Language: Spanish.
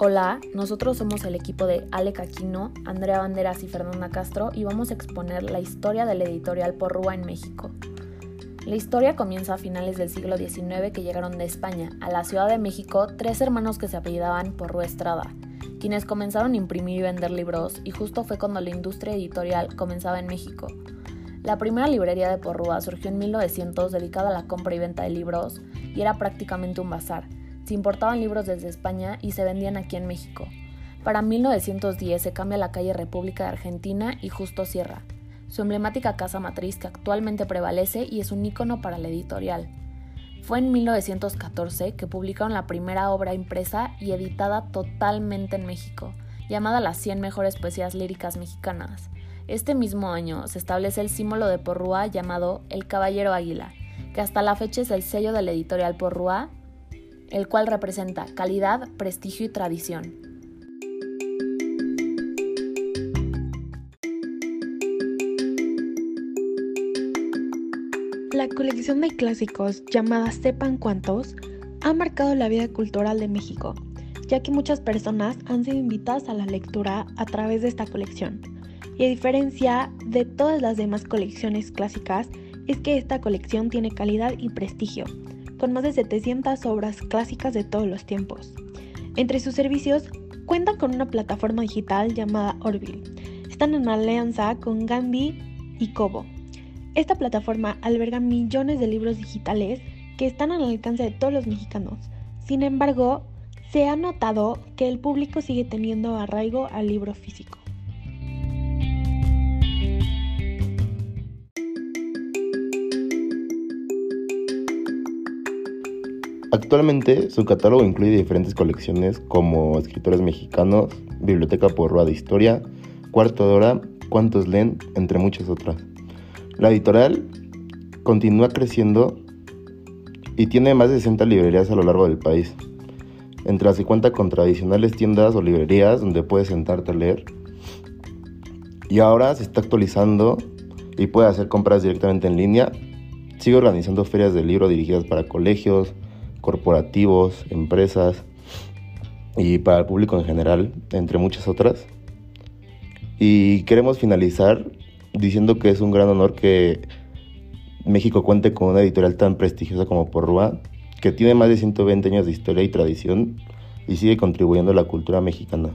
Hola, nosotros somos el equipo de Ale Caquino, Andrea Banderas y Fernanda Castro y vamos a exponer la historia de la editorial Porrúa en México. La historia comienza a finales del siglo XIX que llegaron de España a la Ciudad de México tres hermanos que se apellidaban Porrúa Estrada, quienes comenzaron a imprimir y vender libros y justo fue cuando la industria editorial comenzaba en México. La primera librería de Porrúa surgió en 1900 dedicada a la compra y venta de libros y era prácticamente un bazar. Se importaban libros desde España y se vendían aquí en México. Para 1910 se cambia la calle República de Argentina y justo cierra. Su emblemática casa matriz que actualmente prevalece y es un icono para la editorial. Fue en 1914 que publicaron la primera obra impresa y editada totalmente en México, llamada Las 100 mejores poesías líricas mexicanas. Este mismo año se establece el símbolo de Porrúa llamado El Caballero Águila, que hasta la fecha es el sello de la editorial Porrúa, el cual representa calidad, prestigio y tradición. La colección de clásicos llamada Sepan Cuántos ha marcado la vida cultural de México, ya que muchas personas han sido invitadas a la lectura a través de esta colección y a diferencia de todas las demás colecciones clásicas, es que esta colección tiene calidad y prestigio, con más de 700 obras clásicas de todos los tiempos. Entre sus servicios, cuentan con una plataforma digital llamada Orville. Están en alianza con Gandhi y Kobo. Esta plataforma alberga millones de libros digitales que están al alcance de todos los mexicanos. Sin embargo, se ha notado que el público sigue teniendo arraigo al libro físico. Actualmente su catálogo incluye diferentes colecciones como escritores mexicanos, Biblioteca Porrua de Historia, Cuarto de Hora, Cuantos leen, entre muchas otras. La editorial continúa creciendo y tiene más de 60 librerías a lo largo del país. Entre las que cuenta con tradicionales tiendas o librerías donde puedes sentarte a leer. Y ahora se está actualizando y puede hacer compras directamente en línea. Sigue organizando ferias de libro dirigidas para colegios, corporativos, empresas y para el público en general, entre muchas otras. Y queremos finalizar diciendo que es un gran honor que México cuente con una editorial tan prestigiosa como Porrúa, que tiene más de 120 años de historia y tradición y sigue contribuyendo a la cultura mexicana.